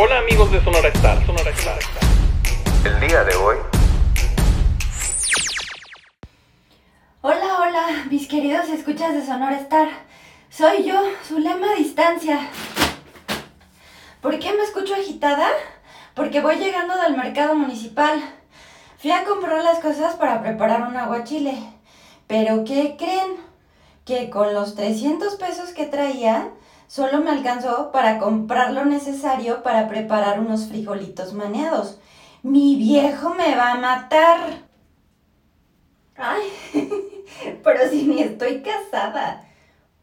Hola amigos de Sonora Star, Sonora Star. El día de hoy. Hola, hola, mis queridos escuchas de Sonora Star. Soy yo, Zulema Distancia. ¿Por qué me escucho agitada? Porque voy llegando del mercado municipal. Fui a comprar las cosas para preparar un aguachile. Pero ¿qué creen? Que con los 300 pesos que traía, solo me alcanzó para comprar lo necesario para preparar unos frijolitos maneados. Mi viejo me va a matar. Ay, pero si ni estoy casada.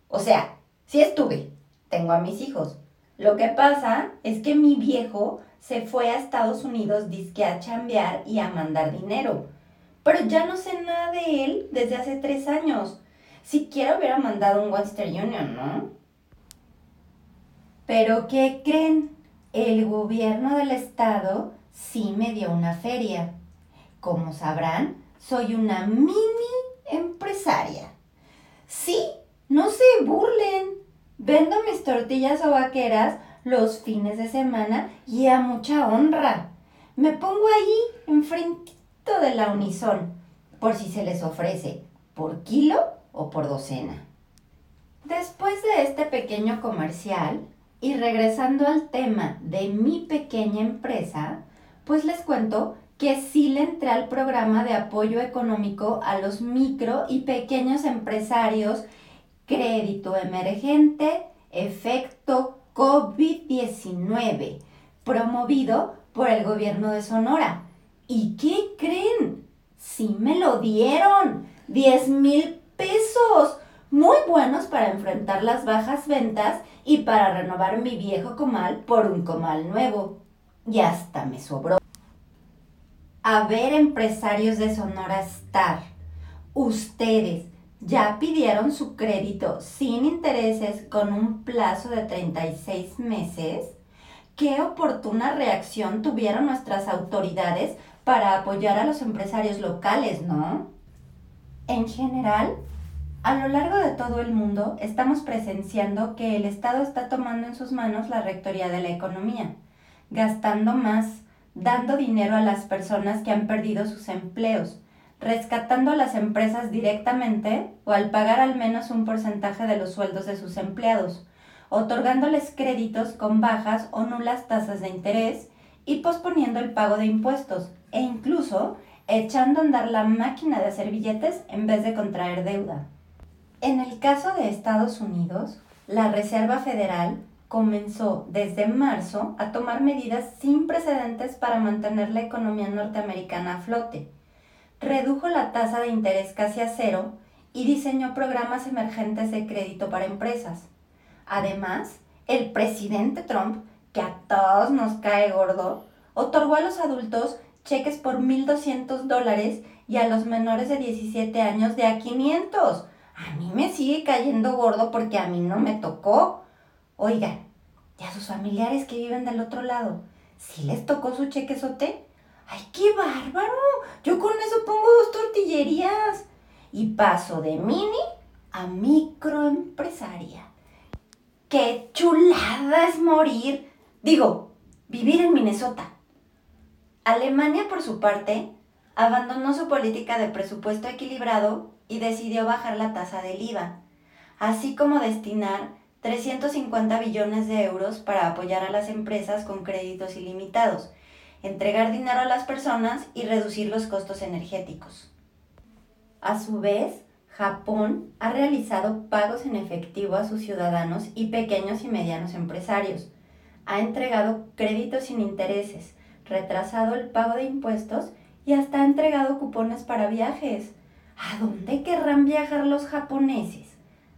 O sea, sí estuve. Tengo a mis hijos. Lo que pasa es que mi viejo se fue a Estados Unidos disque a chambear y a mandar dinero. Pero ya no sé nada de él desde hace tres años. Siquiera hubiera mandado un Western Union, ¿no? Pero ¿qué creen? El gobierno del estado sí me dio una feria. Como sabrán, soy una mini empresaria. Sí, no se burlen. Vendo mis tortillas o vaqueras los fines de semana y a mucha honra. Me pongo allí enfrentito de la unison, por si se les ofrece, por kilo o por docena. Después de este pequeño comercial, y regresando al tema de mi pequeña empresa, pues les cuento que sí le entré al programa de apoyo económico a los micro y pequeños empresarios, crédito emergente, efecto COVID-19, promovido por el gobierno de Sonora. ¿Y qué creen? Sí me lo dieron. 10 mil pesos. Muy buenos para enfrentar las bajas ventas y para renovar mi viejo comal por un comal nuevo. Y hasta me sobró. A ver, empresarios de Sonora Star, ustedes ya pidieron su crédito sin intereses con un plazo de 36 meses? ¿Qué oportuna reacción tuvieron nuestras autoridades para apoyar a los empresarios locales, no? En general, a lo largo de todo el mundo estamos presenciando que el Estado está tomando en sus manos la rectoría de la economía, gastando más, dando dinero a las personas que han perdido sus empleos, rescatando a las empresas directamente o al pagar al menos un porcentaje de los sueldos de sus empleados, otorgándoles créditos con bajas o nulas tasas de interés y posponiendo el pago de impuestos e incluso echando a andar la máquina de hacer billetes en vez de contraer deuda. En el caso de Estados Unidos, la Reserva Federal comenzó desde marzo a tomar medidas sin precedentes para mantener la economía norteamericana a flote redujo la tasa de interés casi a cero y diseñó programas emergentes de crédito para empresas. Además, el presidente Trump, que a todos nos cae gordo, otorgó a los adultos cheques por 1.200 dólares y a los menores de 17 años de a 500. A mí me sigue cayendo gordo porque a mí no me tocó. Oigan, ¿y a sus familiares que viven del otro lado? ¿Sí les tocó su chequezote? ¡Ay, qué bárbaro! Yo con eso pongo dos tortillerías. Y paso de mini a microempresaria. ¡Qué chulada es morir! Digo, vivir en Minnesota. Alemania, por su parte, abandonó su política de presupuesto equilibrado y decidió bajar la tasa del IVA, así como destinar 350 billones de euros para apoyar a las empresas con créditos ilimitados entregar dinero a las personas y reducir los costos energéticos. A su vez, Japón ha realizado pagos en efectivo a sus ciudadanos y pequeños y medianos empresarios. Ha entregado créditos sin intereses, retrasado el pago de impuestos y hasta ha entregado cupones para viajes. ¿A dónde querrán viajar los japoneses?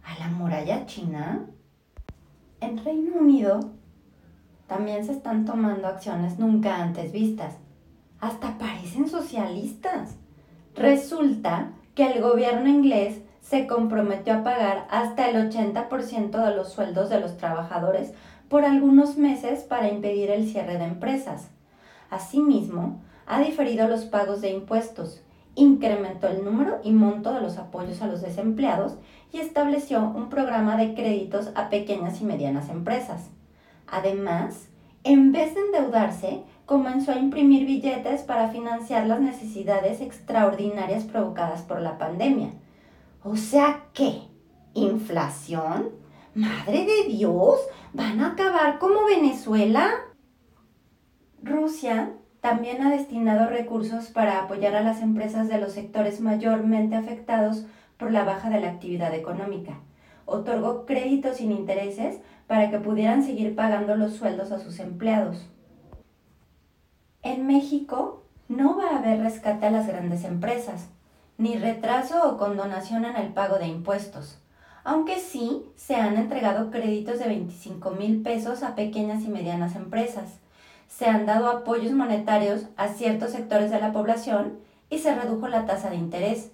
¿A la muralla china? En Reino Unido, también se están tomando acciones nunca antes vistas. Hasta parecen socialistas. Resulta que el gobierno inglés se comprometió a pagar hasta el 80% de los sueldos de los trabajadores por algunos meses para impedir el cierre de empresas. Asimismo, ha diferido los pagos de impuestos, incrementó el número y monto de los apoyos a los desempleados y estableció un programa de créditos a pequeñas y medianas empresas. Además, en vez de endeudarse, comenzó a imprimir billetes para financiar las necesidades extraordinarias provocadas por la pandemia. O sea que, ¿inflación? Madre de Dios, ¿van a acabar como Venezuela? Rusia también ha destinado recursos para apoyar a las empresas de los sectores mayormente afectados por la baja de la actividad económica. Otorgó créditos sin intereses para que pudieran seguir pagando los sueldos a sus empleados. En México no va a haber rescate a las grandes empresas, ni retraso o condonación en el pago de impuestos, aunque sí se han entregado créditos de 25 mil pesos a pequeñas y medianas empresas se han dado apoyos monetarios a ciertos sectores de la población y se redujo la tasa de interés.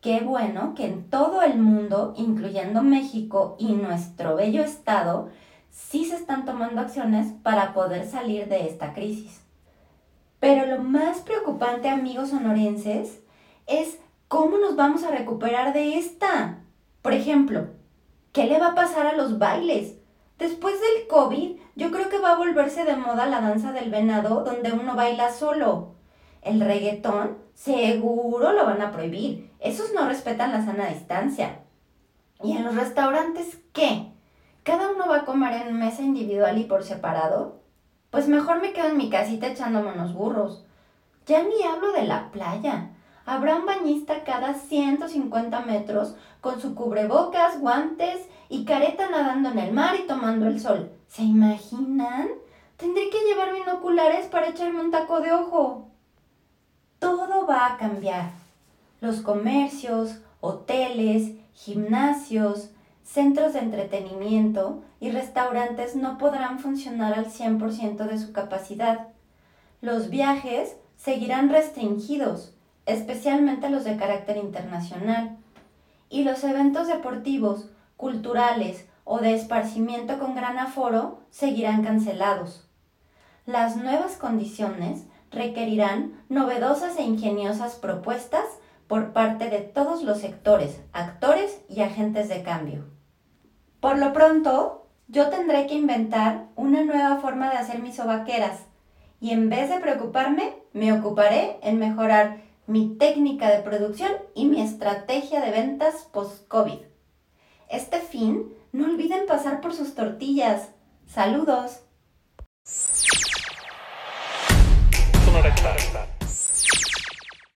Qué bueno que en todo el mundo, incluyendo México y nuestro bello estado, sí se están tomando acciones para poder salir de esta crisis. Pero lo más preocupante, amigos sonorenses, es cómo nos vamos a recuperar de esta. Por ejemplo, ¿qué le va a pasar a los bailes? Después del COVID, yo creo que va a volverse de moda la danza del venado donde uno baila solo. El reggaetón, seguro lo van a prohibir. Esos no respetan la sana distancia. ¿Y en los restaurantes qué? ¿Cada uno va a comer en mesa individual y por separado? Pues mejor me quedo en mi casita echándome unos burros. Ya ni hablo de la playa. Habrá un bañista cada 150 metros con su cubrebocas, guantes y careta nadando en el mar y tomando el sol. ¿Se imaginan? Tendré que llevar binoculares para echarme un taco de ojo. Todo va a cambiar. Los comercios, hoteles, gimnasios, centros de entretenimiento y restaurantes no podrán funcionar al 100% de su capacidad. Los viajes seguirán restringidos especialmente los de carácter internacional, y los eventos deportivos, culturales o de esparcimiento con gran aforo seguirán cancelados. Las nuevas condiciones requerirán novedosas e ingeniosas propuestas por parte de todos los sectores, actores y agentes de cambio. Por lo pronto, yo tendré que inventar una nueva forma de hacer mis sobaqueras y en vez de preocuparme, me ocuparé en mejorar mi técnica de producción y mi estrategia de ventas post-COVID. Este fin, no olviden pasar por sus tortillas. Saludos.